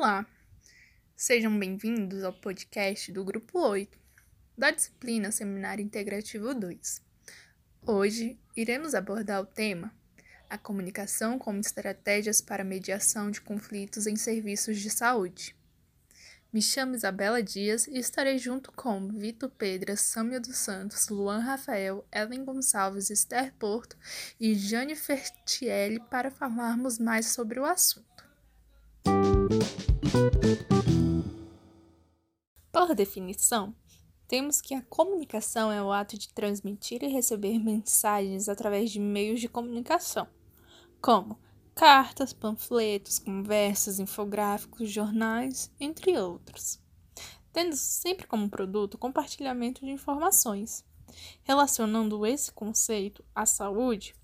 Olá, sejam bem-vindos ao podcast do Grupo 8, da disciplina Seminário Integrativo 2. Hoje iremos abordar o tema A comunicação como estratégias para mediação de conflitos em serviços de saúde. Me chamo Isabela Dias e estarei junto com Vitor Pedra, Sâmia dos Santos, Luan Rafael, Ellen Gonçalves, Esther Porto e Jane Fertielli para falarmos mais sobre o assunto. Por definição, temos que a comunicação é o ato de transmitir e receber mensagens através de meios de comunicação, como cartas, panfletos, conversas, infográficos, jornais, entre outros. Tendo sempre como produto o compartilhamento de informações. Relacionando esse conceito à saúde,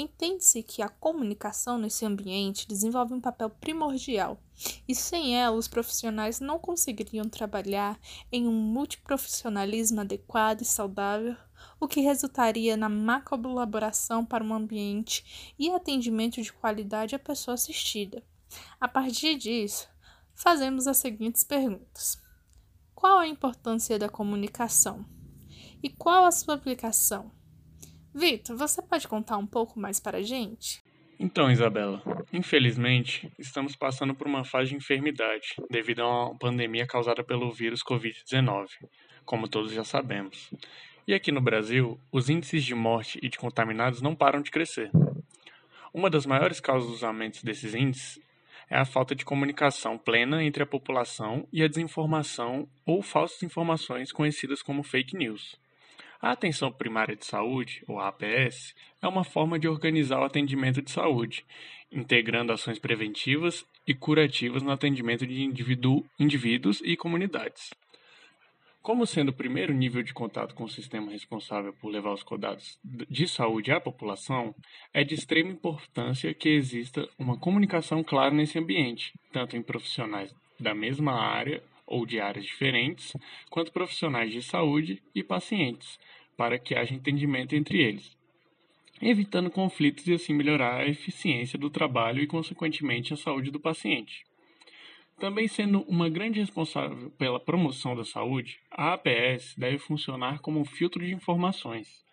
entende-se que a comunicação nesse ambiente desenvolve um papel primordial, e sem ela os profissionais não conseguiriam trabalhar em um multiprofissionalismo adequado e saudável o que resultaria na má colaboração para um ambiente e atendimento de qualidade à pessoa assistida. A partir disso, fazemos as seguintes perguntas: Qual a importância da comunicação? E qual a sua aplicação? Vitor, você pode contar um pouco mais para a gente? Então, Isabela, infelizmente, estamos passando por uma fase de enfermidade devido a uma pandemia causada pelo vírus Covid-19, como todos já sabemos. E aqui no Brasil, os índices de morte e de contaminados não param de crescer. Uma das maiores causas dos aumentos desses índices é a falta de comunicação plena entre a população e a desinformação ou falsas informações conhecidas como fake news. A atenção primária de saúde, ou APS, é uma forma de organizar o atendimento de saúde, integrando ações preventivas e curativas no atendimento de indivíduo, indivíduos e comunidades. Como sendo o primeiro nível de contato com o sistema responsável por levar os cuidados de saúde à população, é de extrema importância que exista uma comunicação clara nesse ambiente, tanto em profissionais da mesma área ou de áreas diferentes, quanto profissionais de saúde e pacientes, para que haja entendimento entre eles, evitando conflitos e assim melhorar a eficiência do trabalho e, consequentemente, a saúde do paciente. Também sendo uma grande responsável pela promoção da saúde, a APS deve funcionar como um filtro de informações,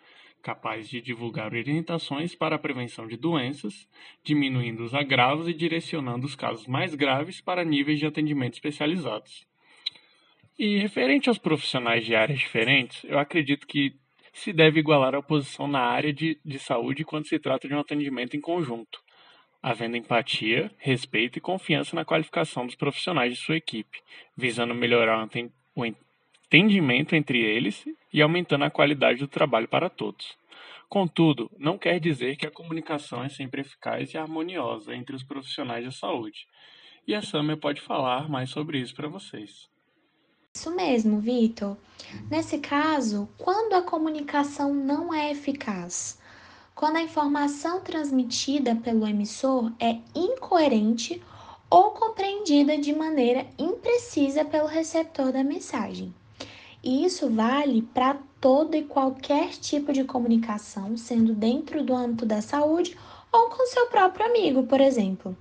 capaz de divulgar orientações para a prevenção de doenças, diminuindo os agravos e direcionando os casos mais graves para níveis de atendimento especializados. E referente aos profissionais de áreas diferentes, eu acredito que se deve igualar a posição na área de, de saúde quando se trata de um atendimento em conjunto havendo empatia, respeito e confiança na qualificação dos profissionais de sua equipe, visando melhorar o entendimento entre eles e aumentando a qualidade do trabalho para todos. Contudo, não quer dizer que a comunicação é sempre eficaz e harmoniosa entre os profissionais da saúde. E a Samia pode falar mais sobre isso para vocês. Isso mesmo, Vitor. Nesse caso, quando a comunicação não é eficaz, quando a informação transmitida pelo emissor é incoerente ou compreendida de maneira imprecisa pelo receptor da mensagem. E isso vale para todo e qualquer tipo de comunicação, sendo dentro do âmbito da saúde ou com seu próprio amigo, por exemplo.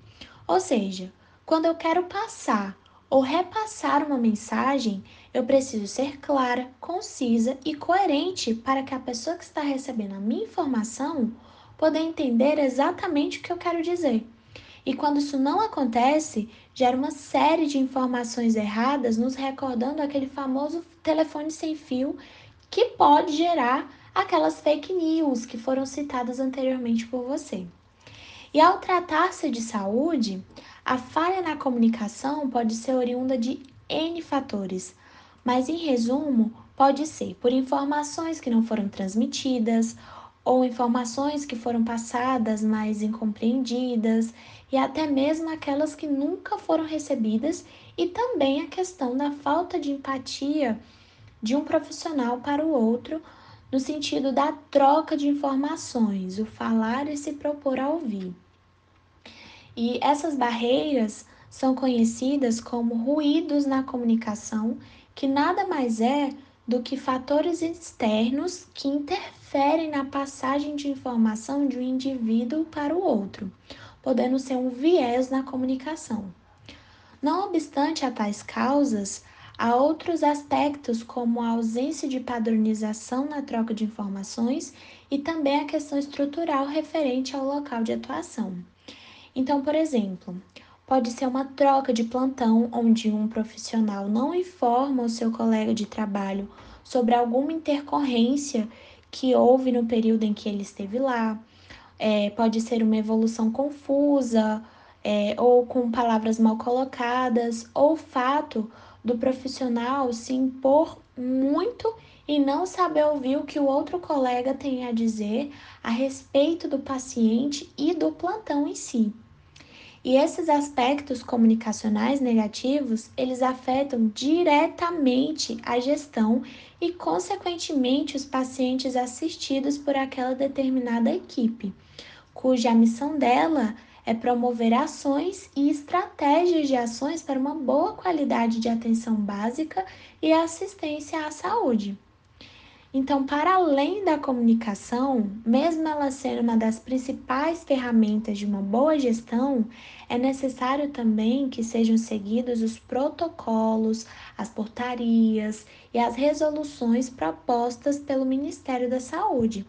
Ou seja, quando eu quero passar ou repassar uma mensagem, eu preciso ser clara, concisa e coerente para que a pessoa que está recebendo a minha informação poder entender exatamente o que eu quero dizer. E quando isso não acontece, gera uma série de informações erradas, nos recordando aquele famoso telefone sem fio que pode gerar aquelas fake news que foram citadas anteriormente por você. E ao tratar-se de saúde, a falha na comunicação pode ser oriunda de N fatores, mas em resumo, pode ser por informações que não foram transmitidas, ou informações que foram passadas, mas incompreendidas, e até mesmo aquelas que nunca foram recebidas, e também a questão da falta de empatia de um profissional para o outro, no sentido da troca de informações, o falar e se propor a ouvir. E essas barreiras são conhecidas como ruídos na comunicação, que nada mais é do que fatores externos que interferem na passagem de informação de um indivíduo para o outro, podendo ser um viés na comunicação. Não obstante a tais causas, há outros aspectos como a ausência de padronização na troca de informações e também a questão estrutural referente ao local de atuação. Então, por exemplo, pode ser uma troca de plantão onde um profissional não informa o seu colega de trabalho sobre alguma intercorrência que houve no período em que ele esteve lá. É, pode ser uma evolução confusa é, ou com palavras mal colocadas, ou fato do profissional se impor muito e não saber ouvir o que o outro colega tem a dizer a respeito do paciente e do plantão em si. E esses aspectos comunicacionais negativos, eles afetam diretamente a gestão e, consequentemente, os pacientes assistidos por aquela determinada equipe, cuja missão dela é promover ações e estratégias de ações para uma boa qualidade de atenção básica e assistência à saúde. Então, para além da comunicação, mesmo ela sendo uma das principais ferramentas de uma boa gestão, é necessário também que sejam seguidos os protocolos, as portarias e as resoluções propostas pelo Ministério da Saúde.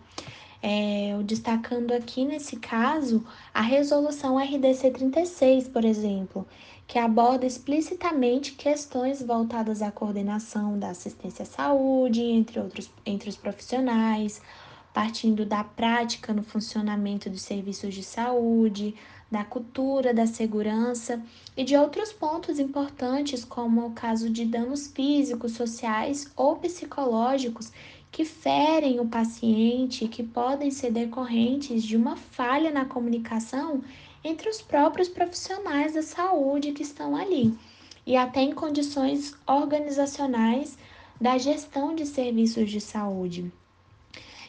É, destacando aqui nesse caso a resolução RDC 36, por exemplo, que aborda explicitamente questões voltadas à coordenação da assistência à saúde entre outros entre os profissionais, partindo da prática no funcionamento dos serviços de saúde, da cultura, da segurança e de outros pontos importantes, como o caso de danos físicos, sociais ou psicológicos que ferem o paciente, que podem ser decorrentes de uma falha na comunicação entre os próprios profissionais da saúde que estão ali, e até em condições organizacionais da gestão de serviços de saúde.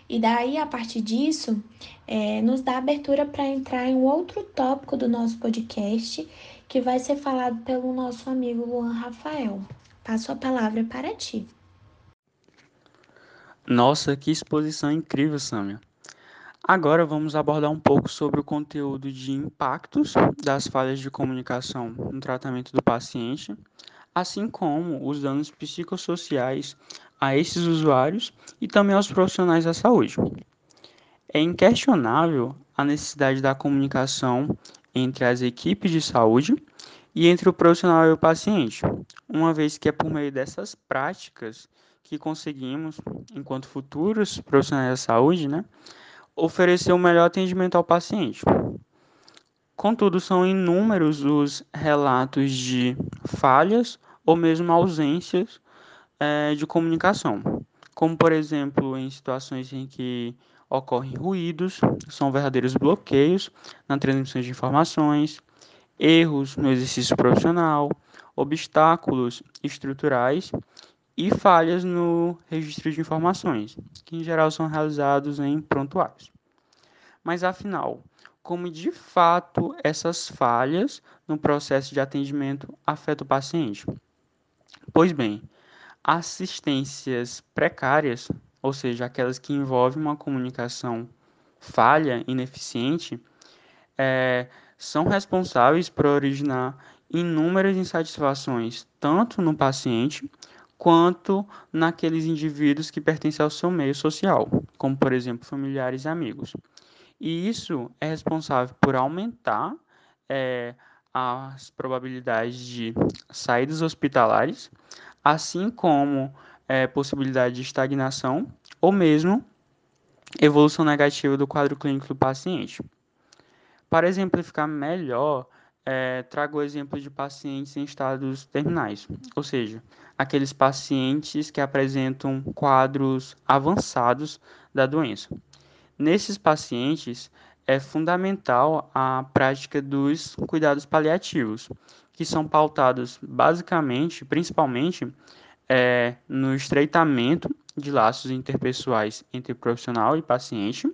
E daí, a partir disso, é, nos dá abertura para entrar em um outro tópico do nosso podcast, que vai ser falado pelo nosso amigo Luan Rafael. Passo a palavra para ti. Nossa, que exposição incrível, Samia. Agora vamos abordar um pouco sobre o conteúdo de impactos das falhas de comunicação no tratamento do paciente, assim como os danos psicossociais a esses usuários e também aos profissionais da saúde. É inquestionável a necessidade da comunicação entre as equipes de saúde e entre o profissional e o paciente, uma vez que é por meio dessas práticas que conseguimos, enquanto futuros profissionais da saúde, né, oferecer o melhor atendimento ao paciente. Contudo, são inúmeros os relatos de falhas ou mesmo ausências é, de comunicação, como por exemplo em situações em que ocorrem ruídos, são verdadeiros bloqueios na transmissão de informações, erros no exercício profissional, obstáculos estruturais e falhas no registro de informações, que em geral são realizados em prontuários. Mas afinal, como de fato essas falhas no processo de atendimento afetam o paciente? Pois bem, assistências precárias, ou seja, aquelas que envolvem uma comunicação falha, ineficiente, é, são responsáveis por originar inúmeras insatisfações, tanto no paciente quanto naqueles indivíduos que pertencem ao seu meio social, como por exemplo familiares e amigos. E isso é responsável por aumentar é, as probabilidades de saídas hospitalares, assim como é, possibilidade de estagnação ou mesmo evolução negativa do quadro clínico do paciente. Para exemplificar melhor, é, trago o exemplo de pacientes em estados terminais, ou seja, aqueles pacientes que apresentam quadros avançados da doença. Nesses pacientes, é fundamental a prática dos cuidados paliativos, que são pautados basicamente, principalmente, é, no estreitamento de laços interpessoais entre profissional e paciente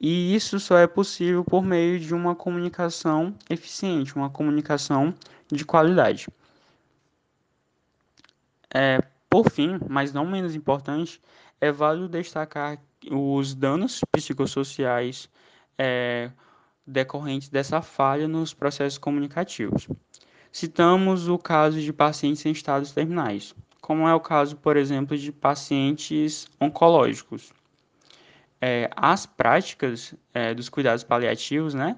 e isso só é possível por meio de uma comunicação eficiente, uma comunicação de qualidade. É, por fim, mas não menos importante, é válido destacar os danos psicossociais é, decorrentes dessa falha nos processos comunicativos. Citamos o caso de pacientes em estados terminais, como é o caso, por exemplo, de pacientes oncológicos. É, as práticas é, dos cuidados paliativos, né,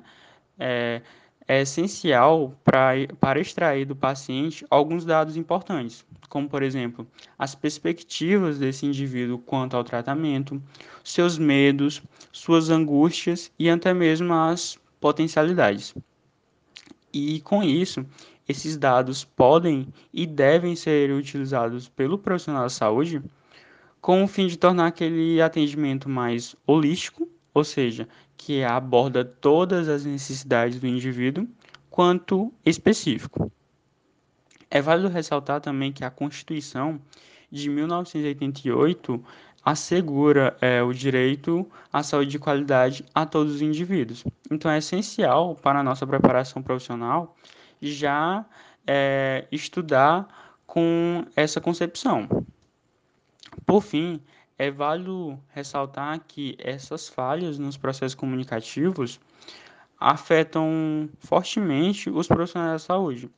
é, essencial pra, para extrair do paciente alguns dados importantes, como, por exemplo, as perspectivas desse indivíduo quanto ao tratamento, seus medos, suas angústias e até mesmo as potencialidades. E com isso, esses dados podem e devem ser utilizados pelo profissional da saúde com o fim de tornar aquele atendimento mais holístico, ou seja, que aborda todas as necessidades do indivíduo, quanto específico. É válido ressaltar também que a Constituição de 1988 assegura é, o direito à saúde de qualidade a todos os indivíduos. Então, é essencial para a nossa preparação profissional já é, estudar com essa concepção. Por fim, é válido ressaltar que essas falhas nos processos comunicativos afetam fortemente os profissionais da saúde,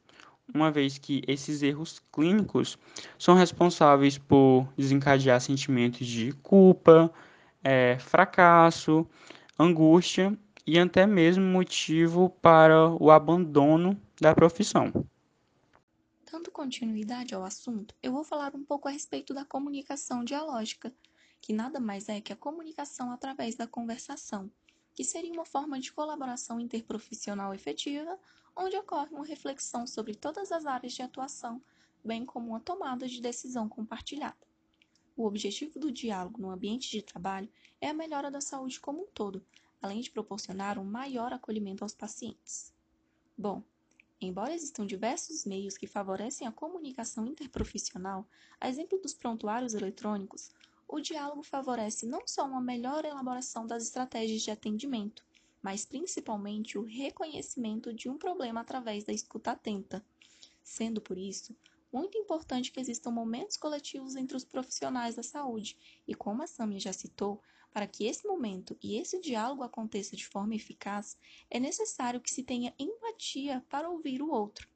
uma vez que esses erros clínicos são responsáveis por desencadear sentimentos de culpa, é, fracasso, angústia e até mesmo motivo para o abandono da profissão. Dando continuidade ao assunto, eu vou falar um pouco a respeito da comunicação dialógica, que nada mais é que a comunicação através da conversação, que seria uma forma de colaboração interprofissional efetiva, onde ocorre uma reflexão sobre todas as áreas de atuação, bem como uma tomada de decisão compartilhada. O objetivo do diálogo no ambiente de trabalho é a melhora da saúde como um todo, além de proporcionar um maior acolhimento aos pacientes. Bom, embora existam diversos meios que favorecem a comunicação interprofissional, a exemplo dos prontuários eletrônicos, o diálogo favorece não só uma melhor elaboração das estratégias de atendimento, mas principalmente o reconhecimento de um problema através da escuta atenta. Sendo por isso, muito importante que existam momentos coletivos entre os profissionais da saúde, e como a Samia já citou, para que esse momento e esse diálogo aconteça de forma eficaz, é necessário que se tenha empatia para ouvir o outro.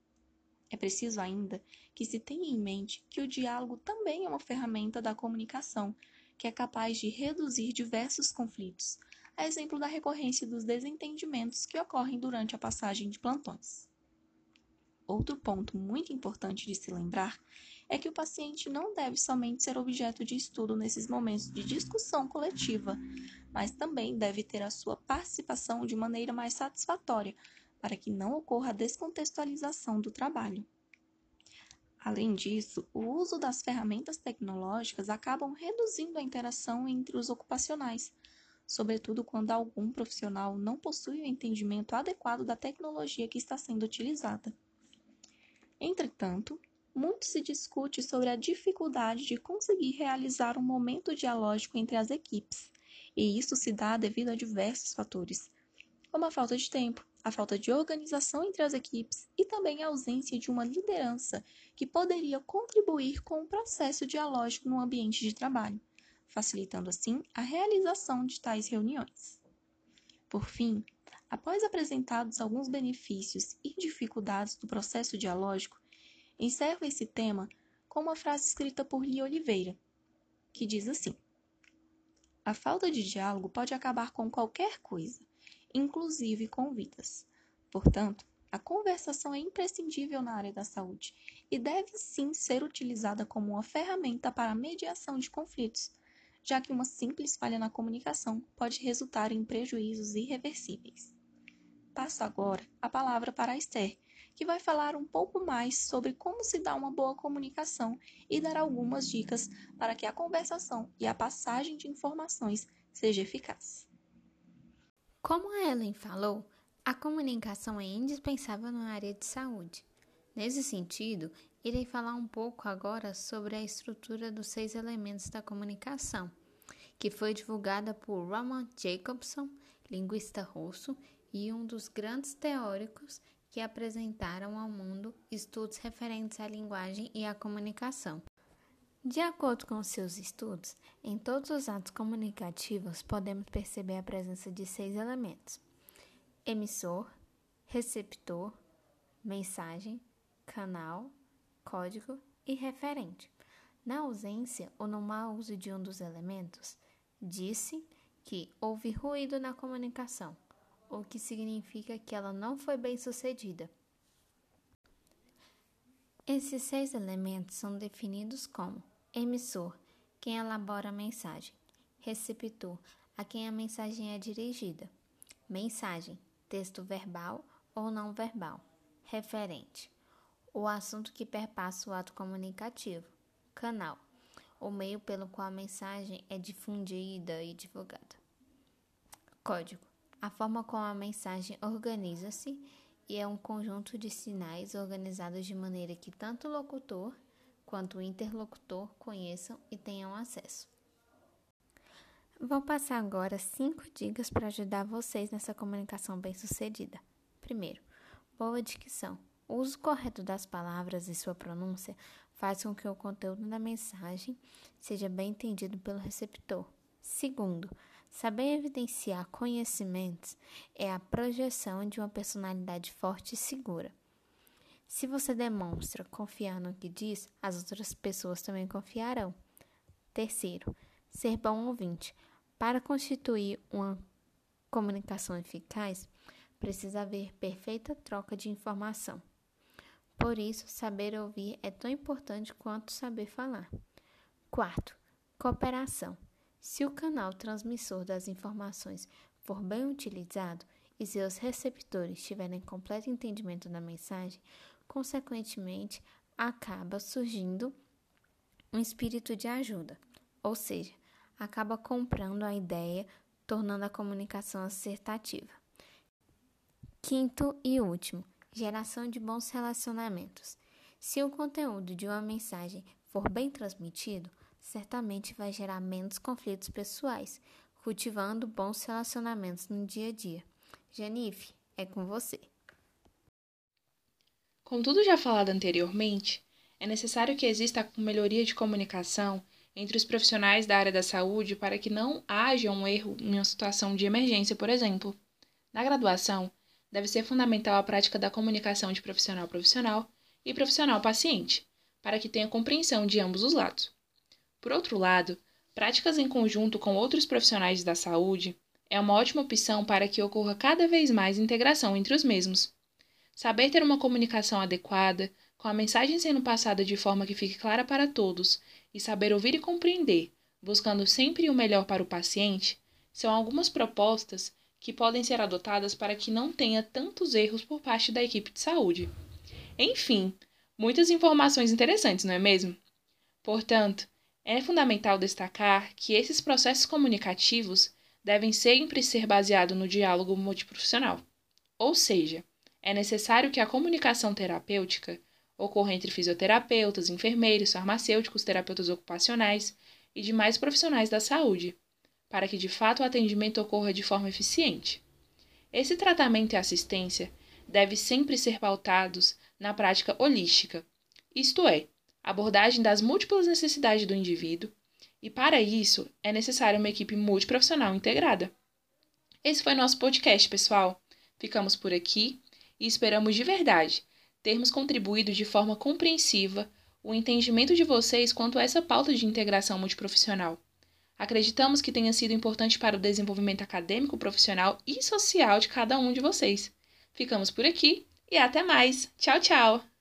É preciso ainda que se tenha em mente que o diálogo também é uma ferramenta da comunicação, que é capaz de reduzir diversos conflitos, a exemplo da recorrência dos desentendimentos que ocorrem durante a passagem de plantões. Outro ponto muito importante de se lembrar é que o paciente não deve somente ser objeto de estudo nesses momentos de discussão coletiva, mas também deve ter a sua participação de maneira mais satisfatória, para que não ocorra a descontextualização do trabalho. Além disso, o uso das ferramentas tecnológicas acabam reduzindo a interação entre os ocupacionais, sobretudo quando algum profissional não possui o entendimento adequado da tecnologia que está sendo utilizada. Entretanto, muito se discute sobre a dificuldade de conseguir realizar um momento dialógico entre as equipes, e isso se dá devido a diversos fatores, como a falta de tempo, a falta de organização entre as equipes e também a ausência de uma liderança que poderia contribuir com o processo dialógico no ambiente de trabalho, facilitando assim a realização de tais reuniões. Por fim, após apresentados alguns benefícios e dificuldades do processo dialógico, Encerro esse tema com uma frase escrita por Lia Oliveira, que diz assim: A falta de diálogo pode acabar com qualquer coisa, inclusive com vidas. Portanto, a conversação é imprescindível na área da saúde e deve sim ser utilizada como uma ferramenta para a mediação de conflitos, já que uma simples falha na comunicação pode resultar em prejuízos irreversíveis. Passo agora a palavra para a Esther, que vai falar um pouco mais sobre como se dá uma boa comunicação e dar algumas dicas para que a conversação e a passagem de informações seja eficaz. Como a Ellen falou, a comunicação é indispensável na área de saúde. Nesse sentido, irei falar um pouco agora sobre a estrutura dos seis elementos da comunicação, que foi divulgada por Roman Jacobson, linguista russo e um dos grandes teóricos que apresentaram ao mundo estudos referentes à linguagem e à comunicação. De acordo com seus estudos, em todos os atos comunicativos podemos perceber a presença de seis elementos: emissor, receptor, mensagem, canal, código e referente. Na ausência ou no mau uso de um dos elementos, disse que houve ruído na comunicação, o que significa que ela não foi bem sucedida. Esses seis elementos são definidos como emissor, quem elabora a mensagem, receptor, a quem a mensagem é dirigida, mensagem, texto verbal ou não verbal, referente, o assunto que perpassa o ato comunicativo, canal, o meio pelo qual a mensagem é difundida e divulgada. Código: a forma como a mensagem organiza-se e é um conjunto de sinais organizados de maneira que tanto o locutor quanto o interlocutor conheçam e tenham acesso. Vou passar agora cinco dicas para ajudar vocês nessa comunicação bem-sucedida. Primeiro, boa dicção. O uso correto das palavras e sua pronúncia faz com que o conteúdo da mensagem seja bem entendido pelo receptor. Segundo, saber evidenciar conhecimentos é a projeção de uma personalidade forte e segura. Se você demonstra confiar no que diz, as outras pessoas também confiarão. Terceiro, ser bom ouvinte. Para constituir uma comunicação eficaz, precisa haver perfeita troca de informação. Por isso, saber ouvir é tão importante quanto saber falar. Quarto, cooperação. Se o canal transmissor das informações for bem utilizado e seus receptores tiverem completo entendimento da mensagem, consequentemente acaba surgindo um espírito de ajuda, ou seja, acaba comprando a ideia, tornando a comunicação acertativa. Quinto e último, Geração de bons relacionamentos. Se o conteúdo de uma mensagem for bem transmitido, certamente vai gerar menos conflitos pessoais, cultivando bons relacionamentos no dia a dia. Janife, é com você. Como tudo já falado anteriormente, é necessário que exista melhoria de comunicação entre os profissionais da área da saúde para que não haja um erro em uma situação de emergência, por exemplo. Na graduação, deve ser fundamental a prática da comunicação de profissional profissional e profissional paciente, para que tenha compreensão de ambos os lados. Por outro lado, práticas em conjunto com outros profissionais da saúde é uma ótima opção para que ocorra cada vez mais integração entre os mesmos. Saber ter uma comunicação adequada, com a mensagem sendo passada de forma que fique clara para todos, e saber ouvir e compreender, buscando sempre o melhor para o paciente, são algumas propostas que podem ser adotadas para que não tenha tantos erros por parte da equipe de saúde. Enfim, muitas informações interessantes, não é mesmo? Portanto, é fundamental destacar que esses processos comunicativos devem sempre ser baseados no diálogo multiprofissional. Ou seja, é necessário que a comunicação terapêutica ocorra entre fisioterapeutas, enfermeiros, farmacêuticos, terapeutas ocupacionais e demais profissionais da saúde, para que de fato o atendimento ocorra de forma eficiente. Esse tratamento e assistência deve sempre ser pautados na prática holística, isto é, abordagem das múltiplas necessidades do indivíduo, e para isso é necessária uma equipe multiprofissional integrada. Esse foi nosso podcast, pessoal. Ficamos por aqui e esperamos de verdade termos contribuído de forma compreensiva o entendimento de vocês quanto a essa pauta de integração multiprofissional. Acreditamos que tenha sido importante para o desenvolvimento acadêmico, profissional e social de cada um de vocês. Ficamos por aqui e até mais. Tchau, tchau!